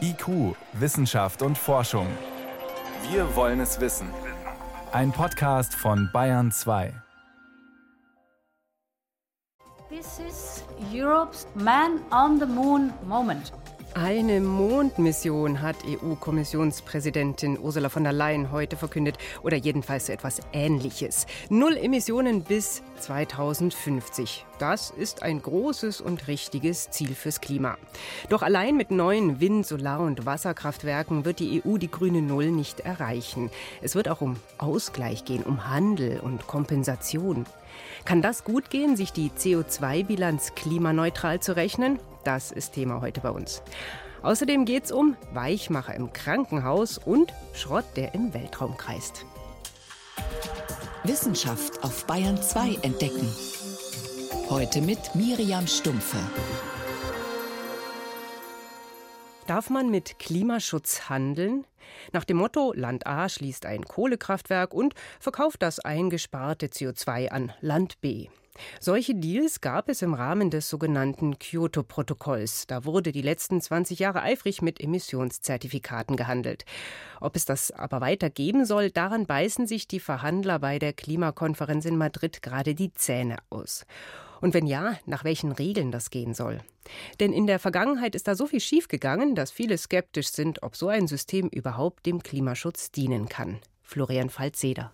IQ, Wissenschaft und Forschung. Wir wollen es wissen. Ein Podcast von Bayern 2. This is Europe's Man on the Moon moment. Eine Mondmission hat EU-Kommissionspräsidentin Ursula von der Leyen heute verkündet oder jedenfalls etwas Ähnliches. Null Emissionen bis 2050. Das ist ein großes und richtiges Ziel fürs Klima. Doch allein mit neuen Wind-, Solar- und Wasserkraftwerken wird die EU die grüne Null nicht erreichen. Es wird auch um Ausgleich gehen, um Handel und Kompensation. Kann das gut gehen, sich die CO2-Bilanz klimaneutral zu rechnen? Das ist Thema heute bei uns. Außerdem geht es um Weichmacher im Krankenhaus und Schrott, der im Weltraum kreist. Wissenschaft auf Bayern 2 entdecken. Heute mit Miriam Stumpfe. Darf man mit Klimaschutz handeln? Nach dem Motto Land A schließt ein Kohlekraftwerk und verkauft das eingesparte CO2 an Land B. Solche Deals gab es im Rahmen des sogenannten Kyoto-Protokolls. Da wurde die letzten 20 Jahre eifrig mit Emissionszertifikaten gehandelt. Ob es das aber weiter geben soll, daran beißen sich die Verhandler bei der Klimakonferenz in Madrid gerade die Zähne aus. Und wenn ja, nach welchen Regeln das gehen soll. Denn in der Vergangenheit ist da so viel schiefgegangen, dass viele skeptisch sind, ob so ein System überhaupt dem Klimaschutz dienen kann. Florian Falzeder.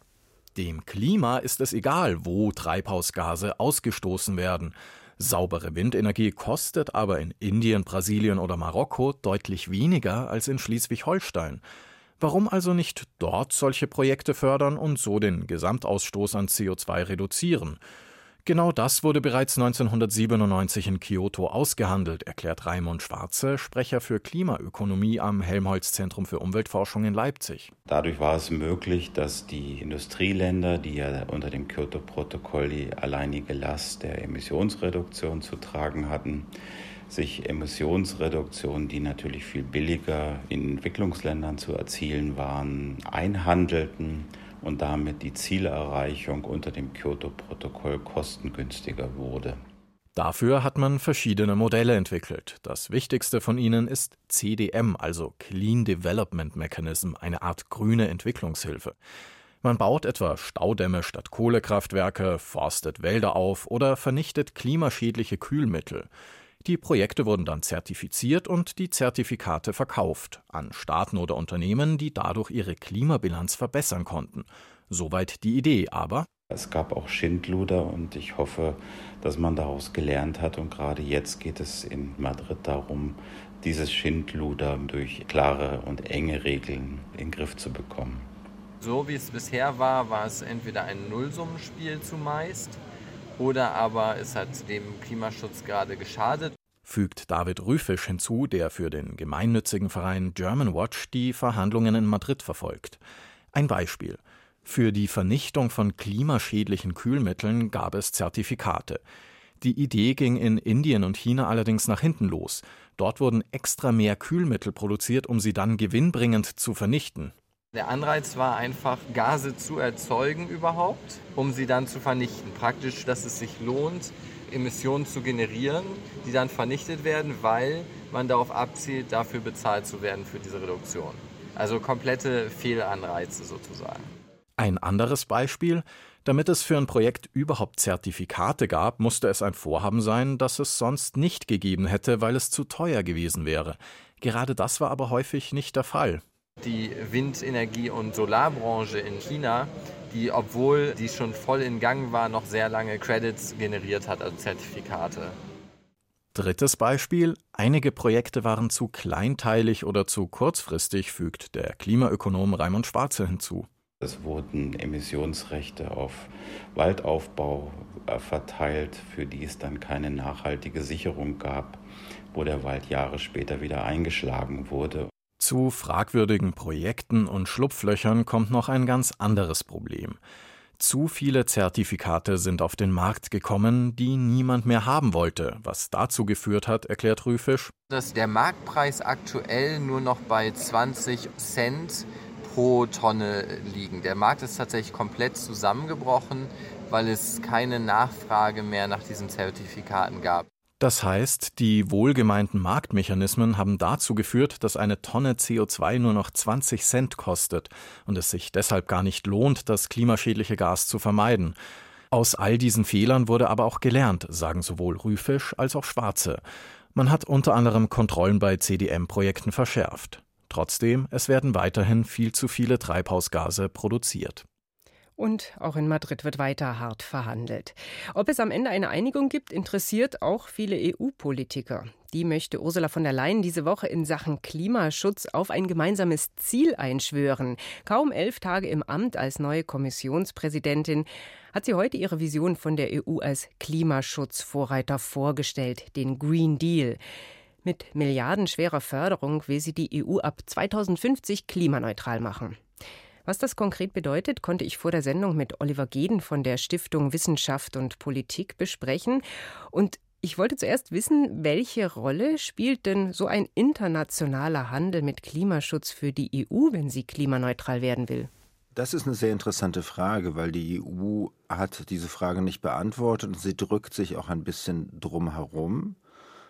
Dem Klima ist es egal, wo Treibhausgase ausgestoßen werden. Saubere Windenergie kostet aber in Indien, Brasilien oder Marokko deutlich weniger als in Schleswig-Holstein. Warum also nicht dort solche Projekte fördern und so den Gesamtausstoß an CO2 reduzieren? Genau das wurde bereits 1997 in Kyoto ausgehandelt, erklärt Raimund Schwarze, Sprecher für Klimaökonomie am Helmholtz-Zentrum für Umweltforschung in Leipzig. Dadurch war es möglich, dass die Industrieländer, die ja unter dem Kyoto-Protokoll die alleinige Last der Emissionsreduktion zu tragen hatten, sich Emissionsreduktionen, die natürlich viel billiger in Entwicklungsländern zu erzielen waren, einhandelten und damit die Zielerreichung unter dem Kyoto-Protokoll kostengünstiger wurde. Dafür hat man verschiedene Modelle entwickelt. Das wichtigste von ihnen ist CDM, also Clean Development Mechanism, eine Art grüne Entwicklungshilfe. Man baut etwa Staudämme statt Kohlekraftwerke, forstet Wälder auf oder vernichtet klimaschädliche Kühlmittel. Die Projekte wurden dann zertifiziert und die Zertifikate verkauft an Staaten oder Unternehmen, die dadurch ihre Klimabilanz verbessern konnten. Soweit die Idee, aber es gab auch Schindluder und ich hoffe, dass man daraus gelernt hat. Und gerade jetzt geht es in Madrid darum, dieses Schindluder durch klare und enge Regeln in den Griff zu bekommen. So wie es bisher war, war es entweder ein Nullsummenspiel zumeist oder aber es hat dem Klimaschutz gerade geschadet. Fügt David Rüfisch hinzu, der für den gemeinnützigen Verein German Watch die Verhandlungen in Madrid verfolgt. Ein Beispiel. Für die Vernichtung von klimaschädlichen Kühlmitteln gab es Zertifikate. Die Idee ging in Indien und China allerdings nach hinten los. Dort wurden extra mehr Kühlmittel produziert, um sie dann gewinnbringend zu vernichten. Der Anreiz war einfach, Gase zu erzeugen überhaupt, um sie dann zu vernichten. Praktisch, dass es sich lohnt, Emissionen zu generieren, die dann vernichtet werden, weil man darauf abzielt, dafür bezahlt zu werden für diese Reduktion. Also komplette Fehlanreize sozusagen. Ein anderes Beispiel, damit es für ein Projekt überhaupt Zertifikate gab, musste es ein Vorhaben sein, das es sonst nicht gegeben hätte, weil es zu teuer gewesen wäre. Gerade das war aber häufig nicht der Fall. Die Windenergie- und Solarbranche in China, die, obwohl die schon voll in Gang war, noch sehr lange Credits generiert hat, also Zertifikate. Drittes Beispiel. Einige Projekte waren zu kleinteilig oder zu kurzfristig, fügt der Klimaökonom Raimund Schwarze hinzu. Es wurden Emissionsrechte auf Waldaufbau äh, verteilt, für die es dann keine nachhaltige Sicherung gab, wo der Wald Jahre später wieder eingeschlagen wurde. Zu fragwürdigen Projekten und Schlupflöchern kommt noch ein ganz anderes Problem. Zu viele Zertifikate sind auf den Markt gekommen, die niemand mehr haben wollte, was dazu geführt hat, erklärt Rüfisch, dass der Marktpreis aktuell nur noch bei 20 Cent pro Tonne liegen. Der Markt ist tatsächlich komplett zusammengebrochen, weil es keine Nachfrage mehr nach diesen Zertifikaten gab. Das heißt, die wohlgemeinten Marktmechanismen haben dazu geführt, dass eine Tonne CO2 nur noch 20 Cent kostet und es sich deshalb gar nicht lohnt, das klimaschädliche Gas zu vermeiden. Aus all diesen Fehlern wurde aber auch gelernt, sagen sowohl Rüfisch als auch Schwarze. Man hat unter anderem Kontrollen bei CDM-Projekten verschärft. Trotzdem, es werden weiterhin viel zu viele Treibhausgase produziert. Und auch in Madrid wird weiter hart verhandelt. Ob es am Ende eine Einigung gibt, interessiert auch viele EU-Politiker. Die möchte Ursula von der Leyen diese Woche in Sachen Klimaschutz auf ein gemeinsames Ziel einschwören. Kaum elf Tage im Amt als neue Kommissionspräsidentin hat sie heute ihre Vision von der EU als Klimaschutzvorreiter vorgestellt, den Green Deal. Mit milliardenschwerer Förderung will sie die EU ab 2050 klimaneutral machen. Was das konkret bedeutet, konnte ich vor der Sendung mit Oliver Geden von der Stiftung Wissenschaft und Politik besprechen. Und ich wollte zuerst wissen, welche Rolle spielt denn so ein internationaler Handel mit Klimaschutz für die EU, wenn sie klimaneutral werden will? Das ist eine sehr interessante Frage, weil die EU hat diese Frage nicht beantwortet und sie drückt sich auch ein bisschen drum herum.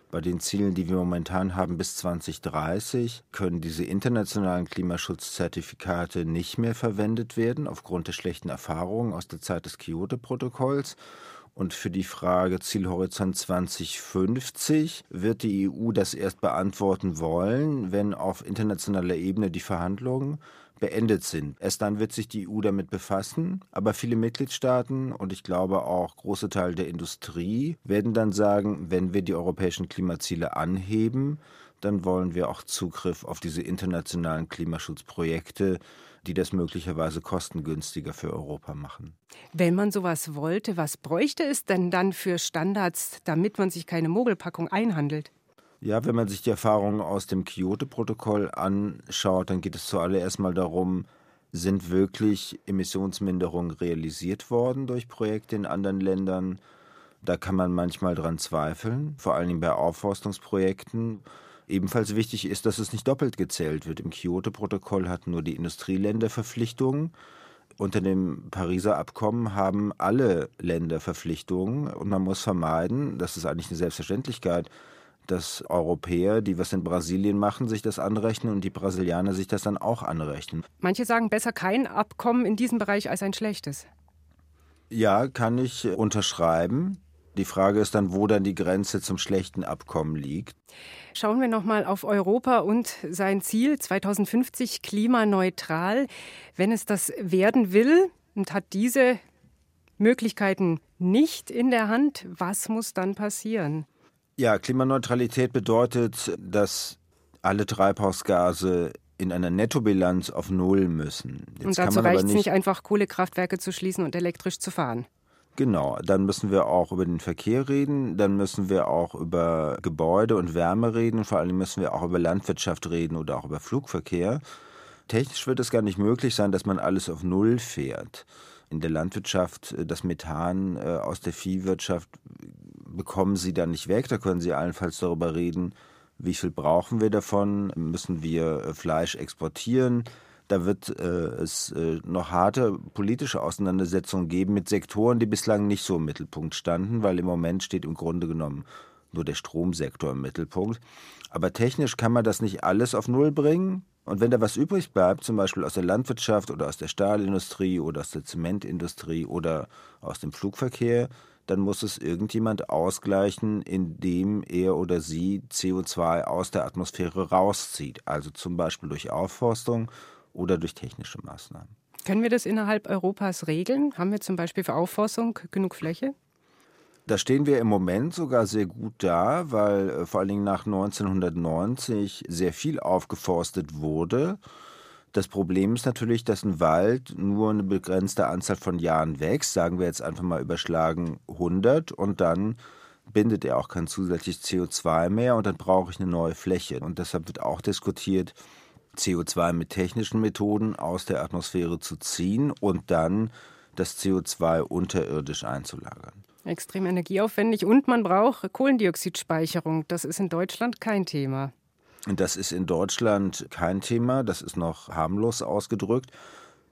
Bei den Zielen, die wir momentan haben bis 2030, können diese internationalen Klimaschutzzertifikate nicht mehr verwendet werden aufgrund der schlechten Erfahrungen aus der Zeit des Kyoto-Protokolls. Und für die Frage Zielhorizont 2050 wird die EU das erst beantworten wollen, wenn auf internationaler Ebene die Verhandlungen beendet sind. Erst dann wird sich die EU damit befassen, aber viele Mitgliedstaaten und ich glaube auch große Teile der Industrie werden dann sagen, wenn wir die europäischen Klimaziele anheben, dann wollen wir auch Zugriff auf diese internationalen Klimaschutzprojekte, die das möglicherweise kostengünstiger für Europa machen. Wenn man sowas wollte, was bräuchte es denn dann für Standards, damit man sich keine Mogelpackung einhandelt? Ja, wenn man sich die Erfahrungen aus dem Kyoto-Protokoll anschaut, dann geht es zuallererst mal darum, sind wirklich Emissionsminderungen realisiert worden durch Projekte in anderen Ländern? Da kann man manchmal dran zweifeln, vor allen Dingen bei Aufforstungsprojekten. Ebenfalls wichtig ist, dass es nicht doppelt gezählt wird. Im Kyoto-Protokoll hatten nur die Industrieländer Verpflichtungen. Unter dem Pariser Abkommen haben alle Länder Verpflichtungen und man muss vermeiden, das ist eigentlich eine Selbstverständlichkeit, dass Europäer, die was in Brasilien machen, sich das anrechnen und die Brasilianer sich das dann auch anrechnen. Manche sagen besser kein Abkommen in diesem Bereich als ein schlechtes. Ja, kann ich unterschreiben. Die Frage ist dann, wo dann die Grenze zum schlechten Abkommen liegt. Schauen wir noch mal auf Europa und sein Ziel 2050 klimaneutral. Wenn es das werden will und hat diese Möglichkeiten nicht in der Hand, was muss dann passieren? Ja, Klimaneutralität bedeutet, dass alle Treibhausgase in einer Nettobilanz auf Null müssen. Jetzt und dazu reicht es nicht einfach, Kohlekraftwerke zu schließen und elektrisch zu fahren. Genau, dann müssen wir auch über den Verkehr reden, dann müssen wir auch über Gebäude und Wärme reden, vor allem müssen wir auch über Landwirtschaft reden oder auch über Flugverkehr. Technisch wird es gar nicht möglich sein, dass man alles auf Null fährt. In der Landwirtschaft äh, das Methan äh, aus der Viehwirtschaft bekommen Sie dann nicht weg. Da können Sie allenfalls darüber reden, wie viel brauchen wir davon, müssen wir äh, Fleisch exportieren. Da wird äh, es äh, noch harte politische Auseinandersetzungen geben mit Sektoren, die bislang nicht so im Mittelpunkt standen, weil im Moment steht im Grunde genommen nur der Stromsektor im Mittelpunkt. Aber technisch kann man das nicht alles auf Null bringen. Und wenn da was übrig bleibt, zum Beispiel aus der Landwirtschaft oder aus der Stahlindustrie oder aus der Zementindustrie oder aus dem Flugverkehr, dann muss es irgendjemand ausgleichen, indem er oder sie CO2 aus der Atmosphäre rauszieht, also zum Beispiel durch Aufforstung oder durch technische Maßnahmen. Können wir das innerhalb Europas regeln? Haben wir zum Beispiel für Aufforstung genug Fläche? Da stehen wir im Moment sogar sehr gut da, weil äh, vor allen Dingen nach 1990 sehr viel aufgeforstet wurde. Das Problem ist natürlich, dass ein Wald nur eine begrenzte Anzahl von Jahren wächst, sagen wir jetzt einfach mal überschlagen 100 und dann bindet er auch kein zusätzliches CO2 mehr und dann brauche ich eine neue Fläche. Und deshalb wird auch diskutiert, CO2 mit technischen Methoden aus der Atmosphäre zu ziehen und dann das CO2 unterirdisch einzulagern. Extrem energieaufwendig und man braucht Kohlendioxidspeicherung. Das ist in Deutschland kein Thema. Das ist in Deutschland kein Thema, das ist noch harmlos ausgedrückt.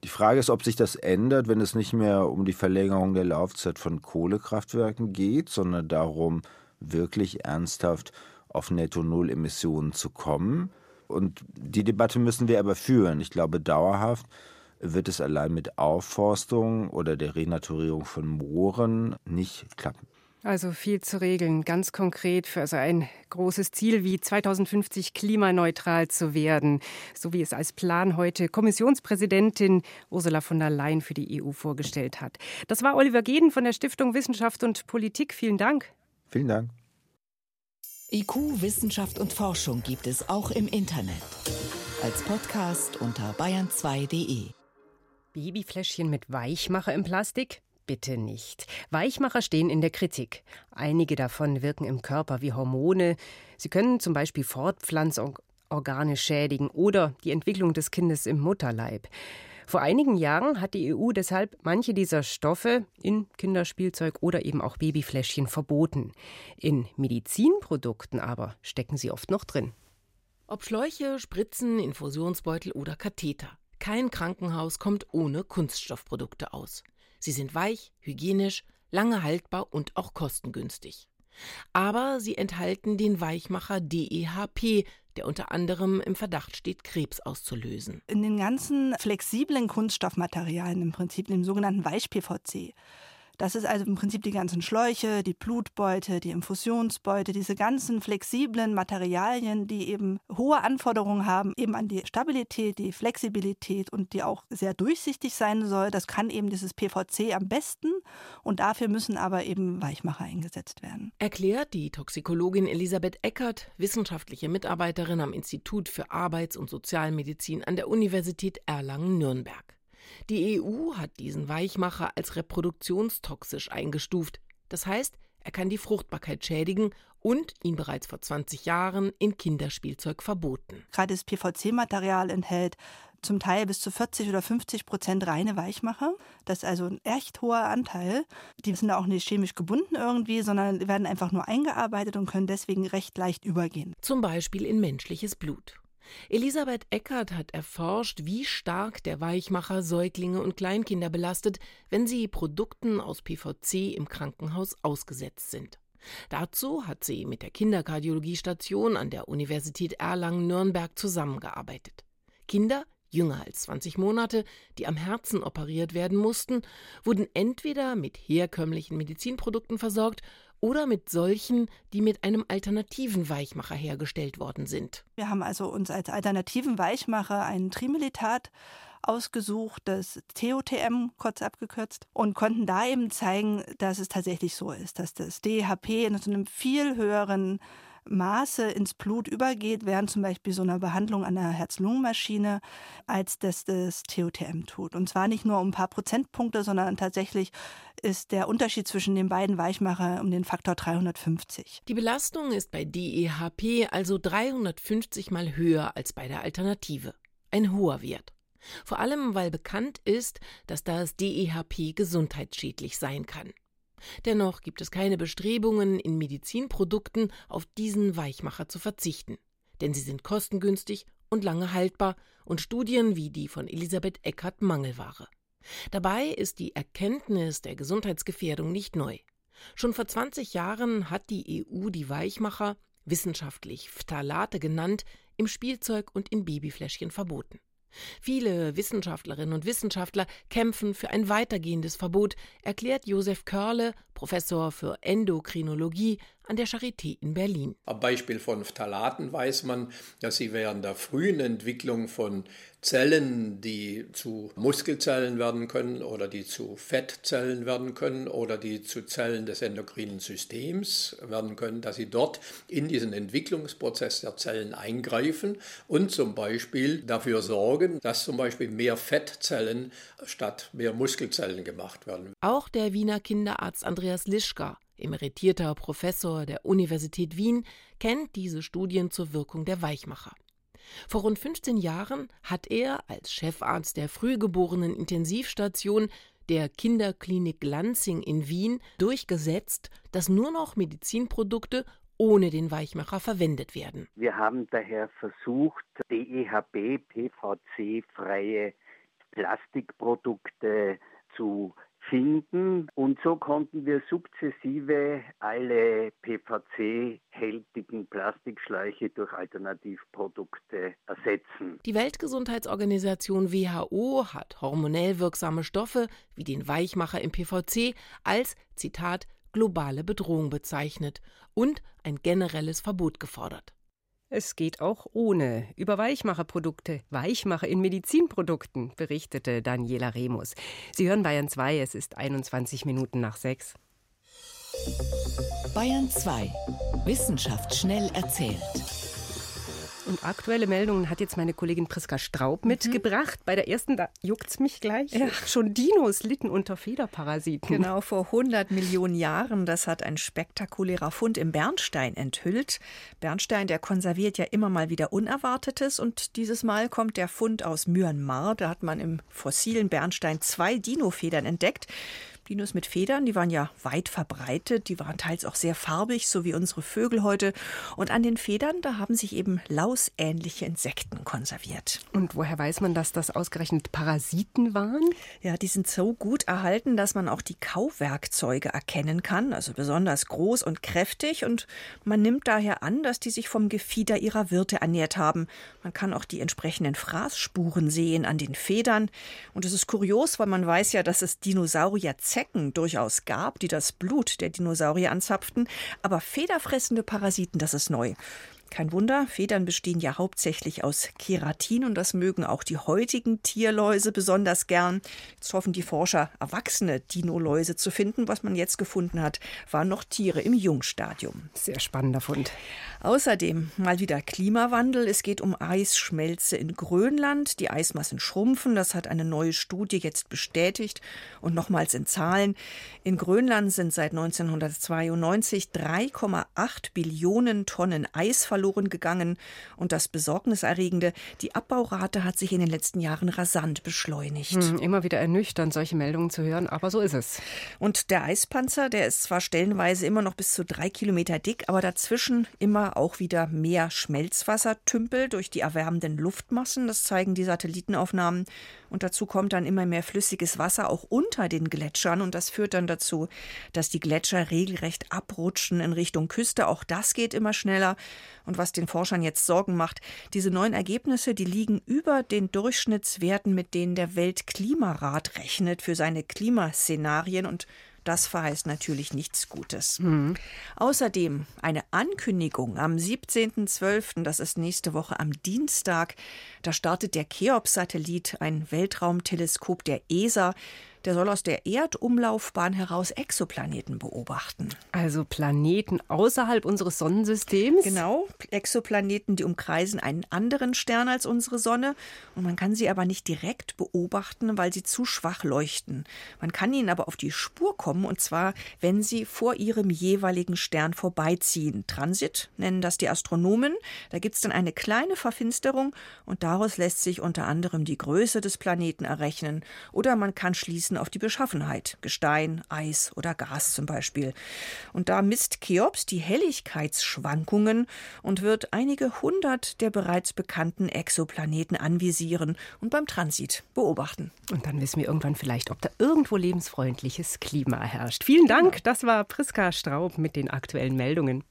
Die Frage ist, ob sich das ändert, wenn es nicht mehr um die Verlängerung der Laufzeit von Kohlekraftwerken geht, sondern darum, wirklich ernsthaft auf Netto-Null-Emissionen zu kommen. Und die Debatte müssen wir aber führen. Ich glaube, dauerhaft wird es allein mit Aufforstung oder der Renaturierung von Mooren nicht klappen. Also viel zu regeln, ganz konkret für so ein großes Ziel wie 2050 klimaneutral zu werden, so wie es als Plan heute Kommissionspräsidentin Ursula von der Leyen für die EU vorgestellt hat. Das war Oliver Geden von der Stiftung Wissenschaft und Politik. Vielen Dank. Vielen Dank. IQ, Wissenschaft und Forschung gibt es auch im Internet. Als Podcast unter bayern2.de. Babyfläschchen mit Weichmacher im Plastik? Bitte nicht. Weichmacher stehen in der Kritik. Einige davon wirken im Körper wie Hormone. Sie können zum Beispiel Fortpflanzorgane schädigen oder die Entwicklung des Kindes im Mutterleib. Vor einigen Jahren hat die EU deshalb manche dieser Stoffe in Kinderspielzeug oder eben auch Babyfläschchen verboten. In Medizinprodukten aber stecken sie oft noch drin. Ob Schläuche, Spritzen, Infusionsbeutel oder Katheter. Kein Krankenhaus kommt ohne Kunststoffprodukte aus. Sie sind weich, hygienisch, lange haltbar und auch kostengünstig. Aber sie enthalten den Weichmacher DEHP, der unter anderem im Verdacht steht, Krebs auszulösen. In den ganzen flexiblen Kunststoffmaterialien, im Prinzip dem sogenannten Weich-PVC, das ist also im Prinzip die ganzen Schläuche, die Blutbeute, die Infusionsbeute, diese ganzen flexiblen Materialien, die eben hohe Anforderungen haben, eben an die Stabilität, die Flexibilität und die auch sehr durchsichtig sein soll. Das kann eben dieses PVC am besten und dafür müssen aber eben Weichmacher eingesetzt werden. Erklärt die Toxikologin Elisabeth Eckert, wissenschaftliche Mitarbeiterin am Institut für Arbeits- und Sozialmedizin an der Universität Erlangen-Nürnberg. Die EU hat diesen Weichmacher als reproduktionstoxisch eingestuft. Das heißt, er kann die Fruchtbarkeit schädigen und ihn bereits vor 20 Jahren in Kinderspielzeug verboten. Gerade das PVC-Material enthält zum Teil bis zu 40 oder 50 Prozent reine Weichmacher. Das ist also ein echt hoher Anteil. Die sind auch nicht chemisch gebunden irgendwie, sondern werden einfach nur eingearbeitet und können deswegen recht leicht übergehen. Zum Beispiel in menschliches Blut. Elisabeth Eckert hat erforscht, wie stark der Weichmacher Säuglinge und Kleinkinder belastet, wenn sie Produkten aus PVC im Krankenhaus ausgesetzt sind. Dazu hat sie mit der Kinderkardiologiestation an der Universität Erlangen-Nürnberg zusammengearbeitet. Kinder, jünger als 20 Monate, die am Herzen operiert werden mussten, wurden entweder mit herkömmlichen Medizinprodukten versorgt oder mit solchen, die mit einem alternativen Weichmacher hergestellt worden sind. Wir haben also uns als alternativen Weichmacher einen Trimelitat ausgesucht, das TOTM kurz abgekürzt, und konnten da eben zeigen, dass es tatsächlich so ist, dass das DHP in so einem viel höheren Maße ins Blut übergeht, während zum Beispiel so einer Behandlung an der Herz-Lungen-Maschine, als das das TOTM tut. Und zwar nicht nur um ein paar Prozentpunkte, sondern tatsächlich ist der Unterschied zwischen den beiden Weichmacher um den Faktor 350. Die Belastung ist bei DEHP also 350 mal höher als bei der Alternative. Ein hoher Wert. Vor allem, weil bekannt ist, dass das DEHP gesundheitsschädlich sein kann. Dennoch gibt es keine Bestrebungen, in Medizinprodukten auf diesen Weichmacher zu verzichten, denn sie sind kostengünstig und lange haltbar und Studien wie die von Elisabeth Eckert Mangelware. Dabei ist die Erkenntnis der Gesundheitsgefährdung nicht neu. Schon vor 20 Jahren hat die EU die Weichmacher, wissenschaftlich Phthalate genannt, im Spielzeug und in Babyfläschchen verboten. Viele Wissenschaftlerinnen und Wissenschaftler kämpfen für ein weitergehendes Verbot, erklärt Josef Körle, Professor für Endokrinologie an der Charité in Berlin. Am Beispiel von Phthalaten weiß man, dass sie während der frühen Entwicklung von Zellen, die zu Muskelzellen werden können oder die zu Fettzellen werden können oder die zu Zellen des endokrinen Systems werden können, dass sie dort in diesen Entwicklungsprozess der Zellen eingreifen und zum Beispiel dafür sorgen, dass zum Beispiel mehr Fettzellen statt mehr Muskelzellen gemacht werden. Auch der Wiener Kinderarzt Andreas Lischka emeritierter Professor der Universität Wien, kennt diese Studien zur Wirkung der Weichmacher. Vor rund 15 Jahren hat er als Chefarzt der frühgeborenen Intensivstation der Kinderklinik Lansing in Wien durchgesetzt, dass nur noch Medizinprodukte ohne den Weichmacher verwendet werden. Wir haben daher versucht, DEHB, PVC-freie Plastikprodukte zu finden. Und so konnten wir sukzessive alle PVC-hältigen Plastikschläuche durch Alternativprodukte ersetzen. Die Weltgesundheitsorganisation WHO hat hormonell wirksame Stoffe wie den Weichmacher im PVC als, Zitat, globale Bedrohung bezeichnet und ein generelles Verbot gefordert. Es geht auch ohne. Über Weichmacherprodukte, Weichmacher in Medizinprodukten, berichtete Daniela Remus. Sie hören Bayern 2, es ist 21 Minuten nach 6. Bayern 2. Wissenschaft schnell erzählt. Und aktuelle Meldungen hat jetzt meine Kollegin Priska Straub mhm. mitgebracht. Bei der ersten, da juckt's mich gleich. Ja. Schon Dinos litten unter Federparasiten. Genau, vor 100 Millionen Jahren. Das hat ein spektakulärer Fund im Bernstein enthüllt. Bernstein, der konserviert ja immer mal wieder Unerwartetes. Und dieses Mal kommt der Fund aus Myanmar. Da hat man im fossilen Bernstein zwei Dinofedern entdeckt. Dinos mit Federn, die waren ja weit verbreitet, die waren teils auch sehr farbig, so wie unsere Vögel heute. Und an den Federn, da haben sich eben lausähnliche Insekten konserviert. Und woher weiß man, dass das ausgerechnet Parasiten waren? Ja, die sind so gut erhalten, dass man auch die Kauwerkzeuge erkennen kann, also besonders groß und kräftig. Und man nimmt daher an, dass die sich vom Gefieder ihrer Wirte ernährt haben. Man kann auch die entsprechenden Fraßspuren sehen an den Federn. Und es ist kurios, weil man weiß ja, dass es Dinosaurier Zecken durchaus gab, die das Blut der Dinosaurier anzapften, aber federfressende Parasiten, das ist neu. Kein Wunder, Federn bestehen ja hauptsächlich aus Keratin und das mögen auch die heutigen Tierläuse besonders gern. Jetzt hoffen die Forscher, erwachsene Dinoläuse zu finden. Was man jetzt gefunden hat, waren noch Tiere im Jungstadium. Sehr spannender Fund. Außerdem mal wieder Klimawandel. Es geht um Eisschmelze in Grönland. Die Eismassen schrumpfen. Das hat eine neue Studie jetzt bestätigt. Und nochmals in Zahlen. In Grönland sind seit 1992 3,8 Billionen Tonnen Eis verloren gegangen. Und das Besorgniserregende, die Abbaurate hat sich in den letzten Jahren rasant beschleunigt. Hm, immer wieder ernüchternd, solche Meldungen zu hören, aber so ist es. Und der Eispanzer, der ist zwar stellenweise immer noch bis zu drei Kilometer dick, aber dazwischen immer auch wieder mehr Schmelzwassertümpel durch die erwärmenden Luftmassen. Das zeigen die Satellitenaufnahmen. Und dazu kommt dann immer mehr flüssiges Wasser auch unter den Gletschern. Und das führt dann dazu, dass die Gletscher regelrecht abrutschen in Richtung Küste. Auch das geht immer schneller. Und was den Forschern jetzt Sorgen macht, diese neuen Ergebnisse, die liegen über den Durchschnittswerten, mit denen der Weltklimarat rechnet für seine Klimaszenarien. Und das verheißt natürlich nichts Gutes. Mhm. Außerdem eine Ankündigung am 17.12., das ist nächste Woche am Dienstag. Da startet der Cheops-Satellit, ein Weltraumteleskop der ESA. Der soll aus der Erdumlaufbahn heraus Exoplaneten beobachten. Also Planeten außerhalb unseres Sonnensystems? Genau, Exoplaneten, die umkreisen einen anderen Stern als unsere Sonne. Und man kann sie aber nicht direkt beobachten, weil sie zu schwach leuchten. Man kann ihnen aber auf die Spur kommen, und zwar, wenn sie vor ihrem jeweiligen Stern vorbeiziehen. Transit nennen das die Astronomen. Da gibt es dann eine kleine Verfinsterung und daraus lässt sich unter anderem die Größe des Planeten errechnen. Oder man kann schließen, auf die Beschaffenheit, Gestein, Eis oder Gas zum Beispiel. Und da misst Cheops die Helligkeitsschwankungen und wird einige hundert der bereits bekannten Exoplaneten anvisieren und beim Transit beobachten. Und dann wissen wir irgendwann vielleicht, ob da irgendwo lebensfreundliches Klima herrscht. Vielen Dank, genau. das war Priska Straub mit den aktuellen Meldungen.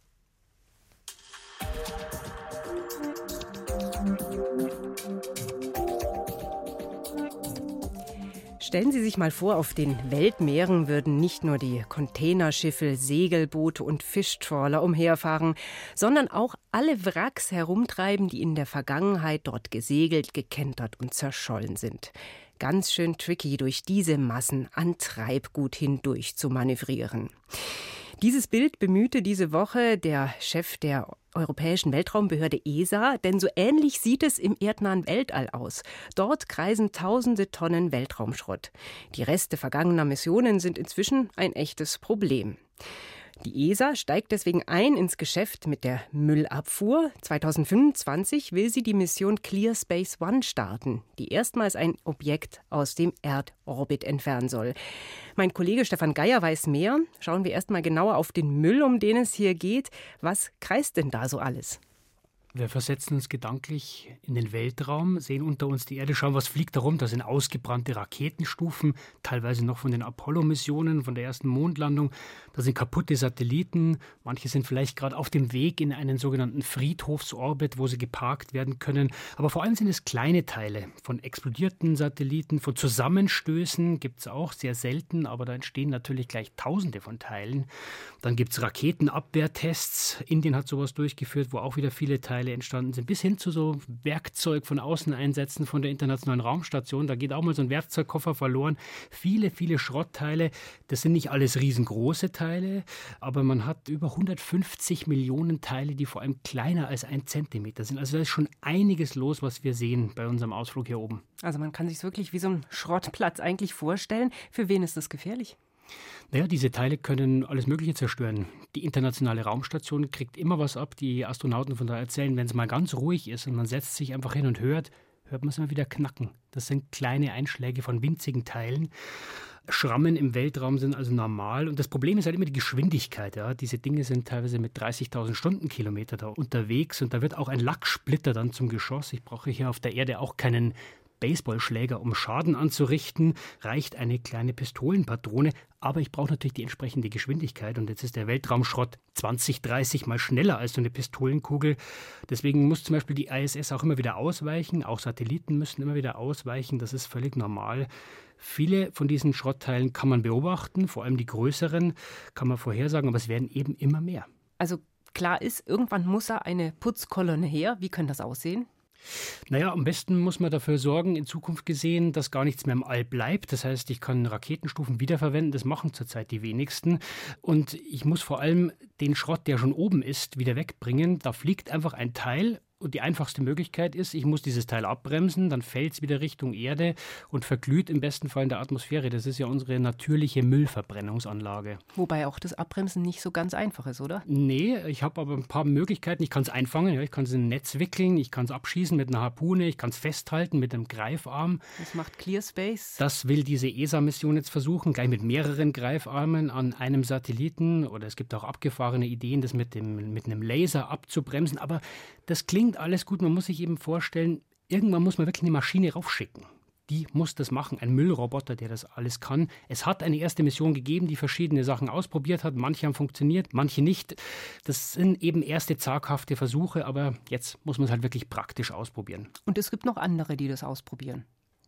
Stellen Sie sich mal vor, auf den Weltmeeren würden nicht nur die Containerschiffe, Segelboote und Fischtrawler umherfahren, sondern auch alle Wracks herumtreiben, die in der Vergangenheit dort gesegelt, gekentert und zerschollen sind. Ganz schön tricky, durch diese Massen an Treibgut hindurch zu manövrieren. Dieses Bild bemühte diese Woche der Chef der Europäischen Weltraumbehörde ESA, denn so ähnlich sieht es im erdnahen Weltall aus. Dort kreisen tausende Tonnen Weltraumschrott. Die Reste vergangener Missionen sind inzwischen ein echtes Problem. Die ESA steigt deswegen ein ins Geschäft mit der Müllabfuhr. 2025 will sie die Mission Clear Space One starten, die erstmals ein Objekt aus dem Erdorbit entfernen soll. Mein Kollege Stefan Geier weiß mehr. Schauen wir erstmal genauer auf den Müll, um den es hier geht. Was kreist denn da so alles? Wir versetzen uns gedanklich in den Weltraum, sehen unter uns die Erde, schauen, was fliegt da rum. Da sind ausgebrannte Raketenstufen, teilweise noch von den Apollo-Missionen, von der ersten Mondlandung. Da sind kaputte Satelliten. Manche sind vielleicht gerade auf dem Weg in einen sogenannten Friedhofsorbit, wo sie geparkt werden können. Aber vor allem sind es kleine Teile von explodierten Satelliten, von Zusammenstößen gibt es auch sehr selten, aber da entstehen natürlich gleich Tausende von Teilen. Dann gibt es Raketenabwehrtests. Indien hat sowas durchgeführt, wo auch wieder viele Teile Teile entstanden sind, bis hin zu so Werkzeug von Außeneinsätzen von der Internationalen Raumstation. Da geht auch mal so ein Werkzeugkoffer verloren. Viele, viele Schrottteile. Das sind nicht alles riesengroße Teile, aber man hat über 150 Millionen Teile, die vor allem kleiner als ein Zentimeter sind. Also da ist schon einiges los, was wir sehen bei unserem Ausflug hier oben. Also man kann sich wirklich wie so ein Schrottplatz eigentlich vorstellen. Für wen ist das gefährlich? Naja, diese Teile können alles Mögliche zerstören. Die internationale Raumstation kriegt immer was ab. Die Astronauten von da erzählen, wenn es mal ganz ruhig ist und man setzt sich einfach hin und hört, hört man es immer wieder knacken. Das sind kleine Einschläge von winzigen Teilen. Schrammen im Weltraum sind also normal. Und das Problem ist halt immer die Geschwindigkeit. Ja. Diese Dinge sind teilweise mit 30.000 Stundenkilometer da unterwegs und da wird auch ein Lacksplitter dann zum Geschoss. Ich brauche hier auf der Erde auch keinen Baseballschläger, um Schaden anzurichten, reicht eine kleine Pistolenpatrone. Aber ich brauche natürlich die entsprechende Geschwindigkeit. Und jetzt ist der Weltraumschrott 20, 30 mal schneller als so eine Pistolenkugel. Deswegen muss zum Beispiel die ISS auch immer wieder ausweichen. Auch Satelliten müssen immer wieder ausweichen. Das ist völlig normal. Viele von diesen Schrottteilen kann man beobachten, vor allem die größeren kann man vorhersagen, aber es werden eben immer mehr. Also klar ist, irgendwann muss da eine Putzkolonne her. Wie kann das aussehen? Naja, am besten muss man dafür sorgen, in Zukunft gesehen, dass gar nichts mehr im All bleibt. Das heißt, ich kann Raketenstufen wiederverwenden, das machen zurzeit die wenigsten. Und ich muss vor allem den Schrott, der schon oben ist, wieder wegbringen. Da fliegt einfach ein Teil und die einfachste Möglichkeit ist, ich muss dieses Teil abbremsen, dann fällt es wieder Richtung Erde und verglüht im besten Fall in der Atmosphäre. Das ist ja unsere natürliche Müllverbrennungsanlage. Wobei auch das Abbremsen nicht so ganz einfach ist, oder? Nee, ich habe aber ein paar Möglichkeiten. Ich kann es einfangen, ja, ich kann es in ein Netz wickeln, ich kann es abschießen mit einer Harpune, ich kann es festhalten mit einem Greifarm. Das macht ClearSpace. Das will diese ESA-Mission jetzt versuchen, gleich mit mehreren Greifarmen an einem Satelliten. Oder es gibt auch abgefahrene Ideen, das mit, dem, mit einem Laser abzubremsen. Aber das klingt alles gut. Man muss sich eben vorstellen, irgendwann muss man wirklich eine Maschine raufschicken. Die muss das machen, ein Müllroboter, der das alles kann. Es hat eine erste Mission gegeben, die verschiedene Sachen ausprobiert hat. Manche haben funktioniert, manche nicht. Das sind eben erste zaghafte Versuche, aber jetzt muss man es halt wirklich praktisch ausprobieren. Und es gibt noch andere, die das ausprobieren.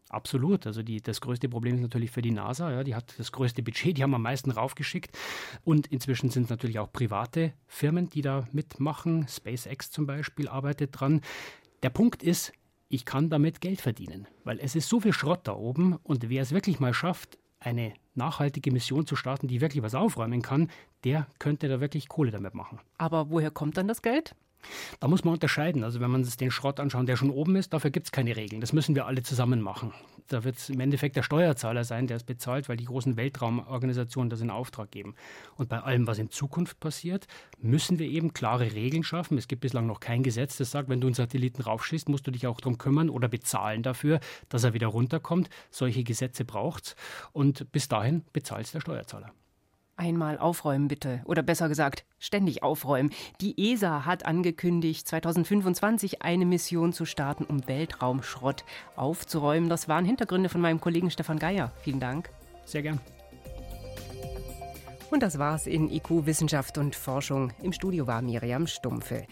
Absolut. Also die, das größte Problem ist natürlich für die NASA. Ja, die hat das größte Budget, die haben am meisten raufgeschickt. Und inzwischen sind es natürlich auch private Firmen, die da mitmachen. SpaceX zum Beispiel arbeitet dran. Der Punkt ist, ich kann damit Geld verdienen, weil es ist so viel Schrott da oben und wer es wirklich mal schafft, eine nachhaltige Mission zu starten, die wirklich was aufräumen kann, der könnte da wirklich Kohle damit machen. Aber woher kommt dann das Geld? Da muss man unterscheiden. Also wenn man sich den Schrott anschaut, der schon oben ist, dafür gibt es keine Regeln. Das müssen wir alle zusammen machen. Da wird es im Endeffekt der Steuerzahler sein, der es bezahlt, weil die großen Weltraumorganisationen das in Auftrag geben. Und bei allem, was in Zukunft passiert, müssen wir eben klare Regeln schaffen. Es gibt bislang noch kein Gesetz, das sagt, wenn du einen Satelliten raufschießt, musst du dich auch darum kümmern oder bezahlen dafür, dass er wieder runterkommt. Solche Gesetze braucht es. Und bis dahin bezahlt es der Steuerzahler. Einmal aufräumen bitte. Oder besser gesagt, ständig aufräumen. Die ESA hat angekündigt, 2025 eine Mission zu starten, um Weltraumschrott aufzuräumen. Das waren Hintergründe von meinem Kollegen Stefan Geier. Vielen Dank. Sehr gern. Und das war's in IQ Wissenschaft und Forschung. Im Studio war Miriam Stumpfe.